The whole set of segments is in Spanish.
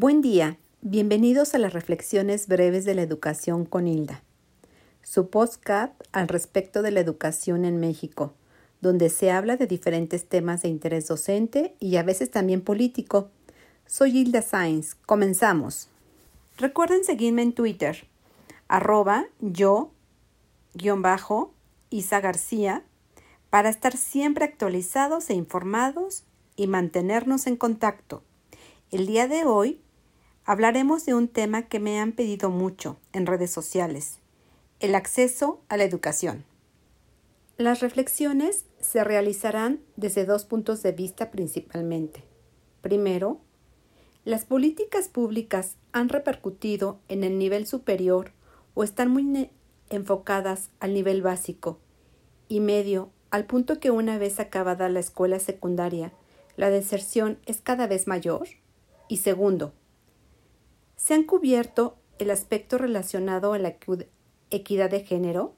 Buen día, bienvenidos a las reflexiones breves de la educación con Hilda, su podcast al respecto de la educación en México, donde se habla de diferentes temas de interés docente y a veces también político. Soy Hilda Sainz, comenzamos. Recuerden seguirme en Twitter, arroba yo, guion bajo, Isa García, para estar siempre actualizados e informados y mantenernos en contacto. El día de hoy hablaremos de un tema que me han pedido mucho en redes sociales, el acceso a la educación. Las reflexiones se realizarán desde dos puntos de vista principalmente. Primero, las políticas públicas han repercutido en el nivel superior o están muy enfocadas al nivel básico y medio, al punto que una vez acabada la escuela secundaria, la deserción es cada vez mayor. Y segundo, ¿Se han cubierto el aspecto relacionado a la equidad de género?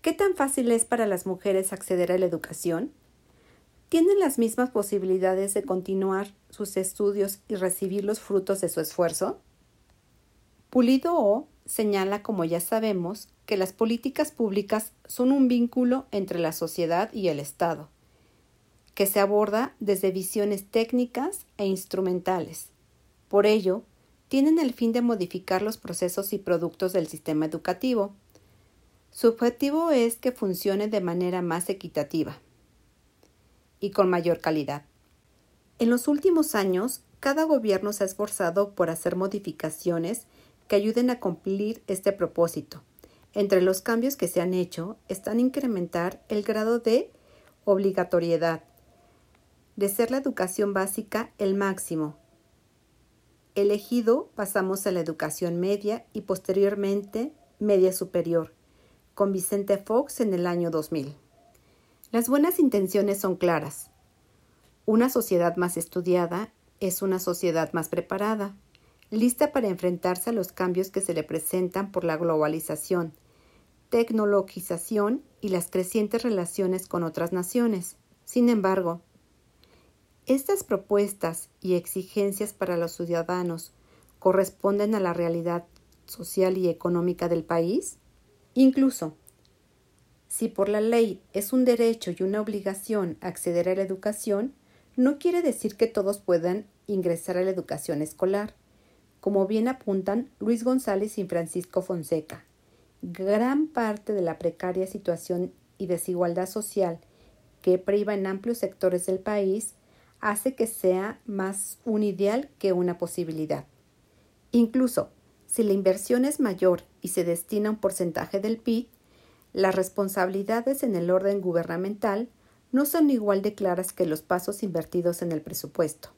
¿Qué tan fácil es para las mujeres acceder a la educación? ¿Tienen las mismas posibilidades de continuar sus estudios y recibir los frutos de su esfuerzo? Pulido O señala, como ya sabemos, que las políticas públicas son un vínculo entre la sociedad y el Estado, que se aborda desde visiones técnicas e instrumentales. Por ello, tienen el fin de modificar los procesos y productos del sistema educativo. Su objetivo es que funcione de manera más equitativa y con mayor calidad. En los últimos años, cada gobierno se ha esforzado por hacer modificaciones que ayuden a cumplir este propósito. Entre los cambios que se han hecho están incrementar el grado de obligatoriedad, de ser la educación básica el máximo, elegido pasamos a la educación media y posteriormente media superior, con Vicente Fox en el año 2000. Las buenas intenciones son claras. Una sociedad más estudiada es una sociedad más preparada, lista para enfrentarse a los cambios que se le presentan por la globalización, tecnologización y las crecientes relaciones con otras naciones. Sin embargo, estas propuestas y exigencias para los ciudadanos corresponden a la realidad social y económica del país? Incluso, si por la ley es un derecho y una obligación acceder a la educación, no quiere decir que todos puedan ingresar a la educación escolar, como bien apuntan Luis González y Francisco Fonseca. Gran parte de la precaria situación y desigualdad social que priva en amplios sectores del país hace que sea más un ideal que una posibilidad. Incluso si la inversión es mayor y se destina un porcentaje del PIB, las responsabilidades en el orden gubernamental no son igual de claras que los pasos invertidos en el presupuesto.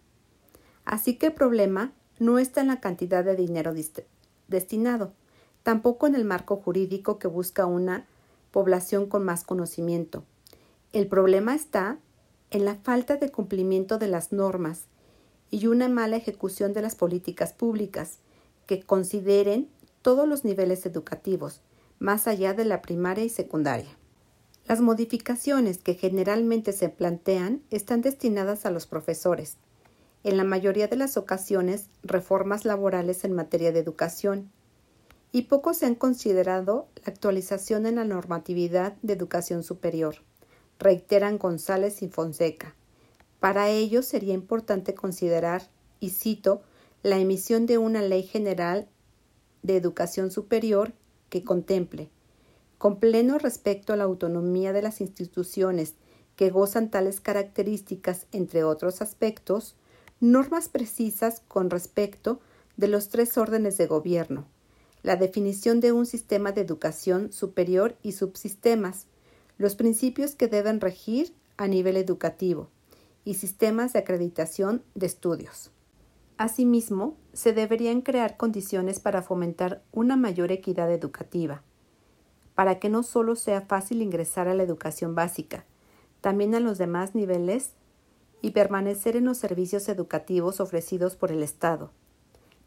Así que el problema no está en la cantidad de dinero destinado, tampoco en el marco jurídico que busca una población con más conocimiento. El problema está en la falta de cumplimiento de las normas y una mala ejecución de las políticas públicas que consideren todos los niveles educativos, más allá de la primaria y secundaria. Las modificaciones que generalmente se plantean están destinadas a los profesores, en la mayoría de las ocasiones reformas laborales en materia de educación, y poco se han considerado la actualización en la normatividad de educación superior reiteran González y Fonseca. Para ello sería importante considerar, y cito, la emisión de una ley general de educación superior que contemple, con pleno respecto a la autonomía de las instituciones que gozan tales características, entre otros aspectos, normas precisas con respecto de los tres órdenes de gobierno, la definición de un sistema de educación superior y subsistemas, los principios que deben regir a nivel educativo y sistemas de acreditación de estudios. Asimismo, se deberían crear condiciones para fomentar una mayor equidad educativa, para que no solo sea fácil ingresar a la educación básica, también a los demás niveles y permanecer en los servicios educativos ofrecidos por el Estado,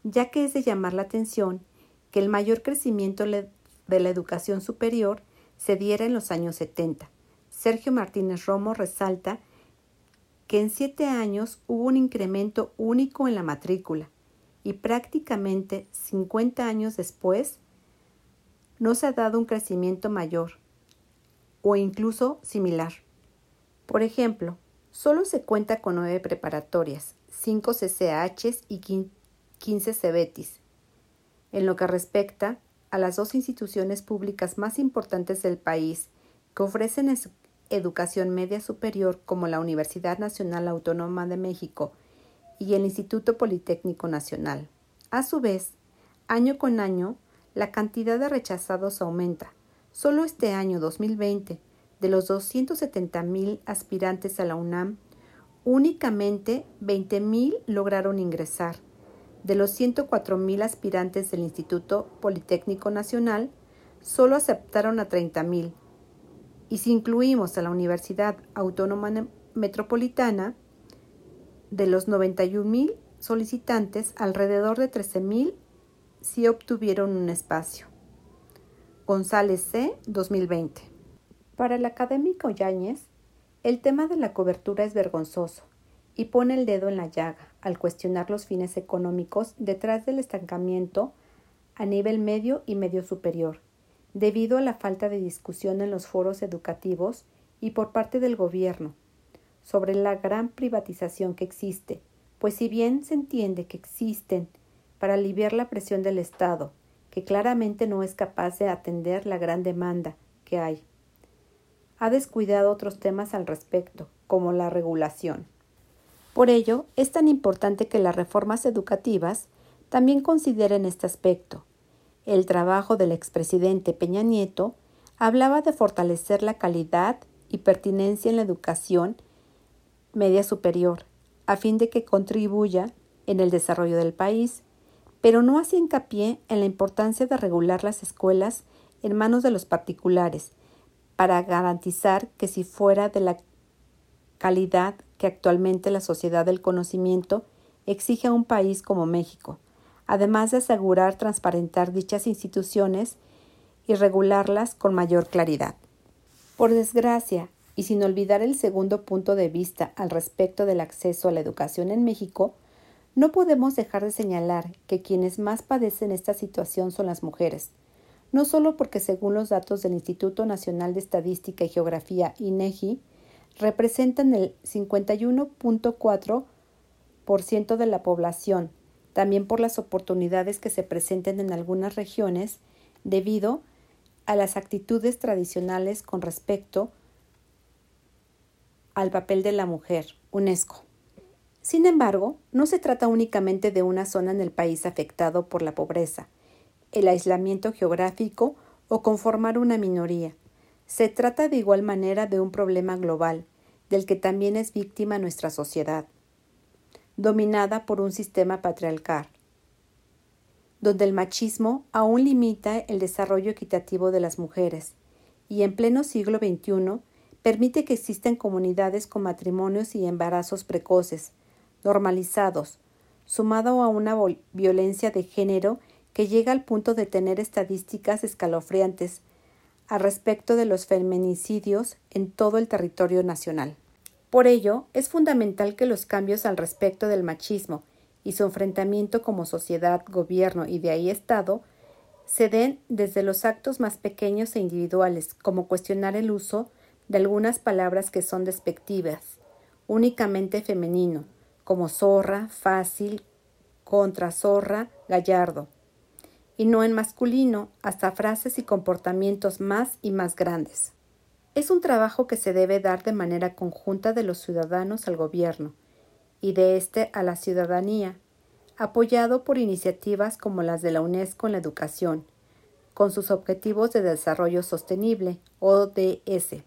ya que es de llamar la atención que el mayor crecimiento de la educación superior se diera en los años 70. Sergio Martínez Romo resalta que en siete años hubo un incremento único en la matrícula y prácticamente 50 años después no se ha dado un crecimiento mayor o incluso similar. Por ejemplo, solo se cuenta con nueve preparatorias, 5 CCHs y 15 CEBETIS. En lo que respecta a las dos instituciones públicas más importantes del país que ofrecen educación media superior como la Universidad Nacional Autónoma de México y el Instituto Politécnico Nacional. A su vez, año con año, la cantidad de rechazados aumenta. Solo este año 2020, de los 270.000 aspirantes a la UNAM, únicamente 20.000 lograron ingresar. De los 104.000 aspirantes del Instituto Politécnico Nacional, solo aceptaron a 30.000 y si incluimos a la Universidad Autónoma Metropolitana, de los 91.000 solicitantes, alrededor de 13.000 sí obtuvieron un espacio. González C. 2020. Para el académico Yáñez, el tema de la cobertura es vergonzoso y pone el dedo en la llaga al cuestionar los fines económicos detrás del estancamiento a nivel medio y medio superior debido a la falta de discusión en los foros educativos y por parte del gobierno sobre la gran privatización que existe, pues si bien se entiende que existen para aliviar la presión del Estado, que claramente no es capaz de atender la gran demanda que hay, ha descuidado otros temas al respecto, como la regulación. Por ello, es tan importante que las reformas educativas también consideren este aspecto, el trabajo del expresidente Peña Nieto hablaba de fortalecer la calidad y pertinencia en la educación media superior, a fin de que contribuya en el desarrollo del país, pero no hacía hincapié en la importancia de regular las escuelas en manos de los particulares, para garantizar que si fuera de la calidad que actualmente la sociedad del conocimiento exige a un país como México, además de asegurar transparentar dichas instituciones y regularlas con mayor claridad. Por desgracia, y sin olvidar el segundo punto de vista al respecto del acceso a la educación en México, no podemos dejar de señalar que quienes más padecen esta situación son las mujeres, no solo porque según los datos del Instituto Nacional de Estadística y Geografía INEGI, representan el 51.4% de la población, también por las oportunidades que se presenten en algunas regiones debido a las actitudes tradicionales con respecto al papel de la mujer, UNESCO. Sin embargo, no se trata únicamente de una zona en el país afectado por la pobreza, el aislamiento geográfico o conformar una minoría. Se trata de igual manera de un problema global, del que también es víctima nuestra sociedad dominada por un sistema patriarcal, donde el machismo aún limita el desarrollo equitativo de las mujeres y en pleno siglo XXI permite que existan comunidades con matrimonios y embarazos precoces, normalizados, sumado a una violencia de género que llega al punto de tener estadísticas escalofriantes al respecto de los feminicidios en todo el territorio nacional. Por ello, es fundamental que los cambios al respecto del machismo y su enfrentamiento como sociedad, gobierno y de ahí Estado se den desde los actos más pequeños e individuales, como cuestionar el uso de algunas palabras que son despectivas, únicamente femenino, como zorra, fácil, contra zorra, gallardo, y no en masculino, hasta frases y comportamientos más y más grandes. Es un trabajo que se debe dar de manera conjunta de los ciudadanos al gobierno y de éste a la ciudadanía, apoyado por iniciativas como las de la UNESCO en la educación, con sus Objetivos de Desarrollo Sostenible, ODS,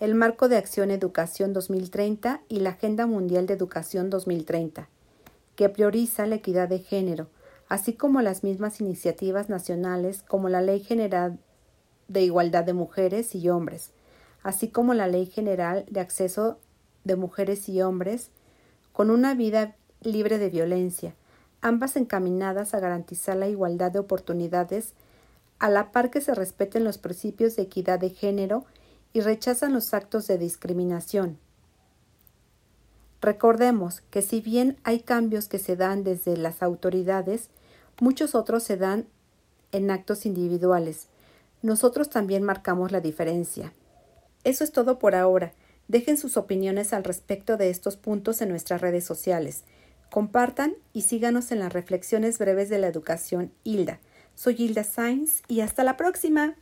el Marco de Acción Educación 2030 y la Agenda Mundial de Educación 2030, que prioriza la equidad de género, así como las mismas iniciativas nacionales como la Ley General de Igualdad de Mujeres y Hombres, así como la Ley General de Acceso de Mujeres y Hombres con una vida libre de violencia, ambas encaminadas a garantizar la igualdad de oportunidades a la par que se respeten los principios de equidad de género y rechazan los actos de discriminación. Recordemos que si bien hay cambios que se dan desde las autoridades, muchos otros se dan en actos individuales. Nosotros también marcamos la diferencia. Eso es todo por ahora. Dejen sus opiniones al respecto de estos puntos en nuestras redes sociales. Compartan y síganos en las reflexiones breves de la educación Hilda. Soy Hilda Sainz y hasta la próxima.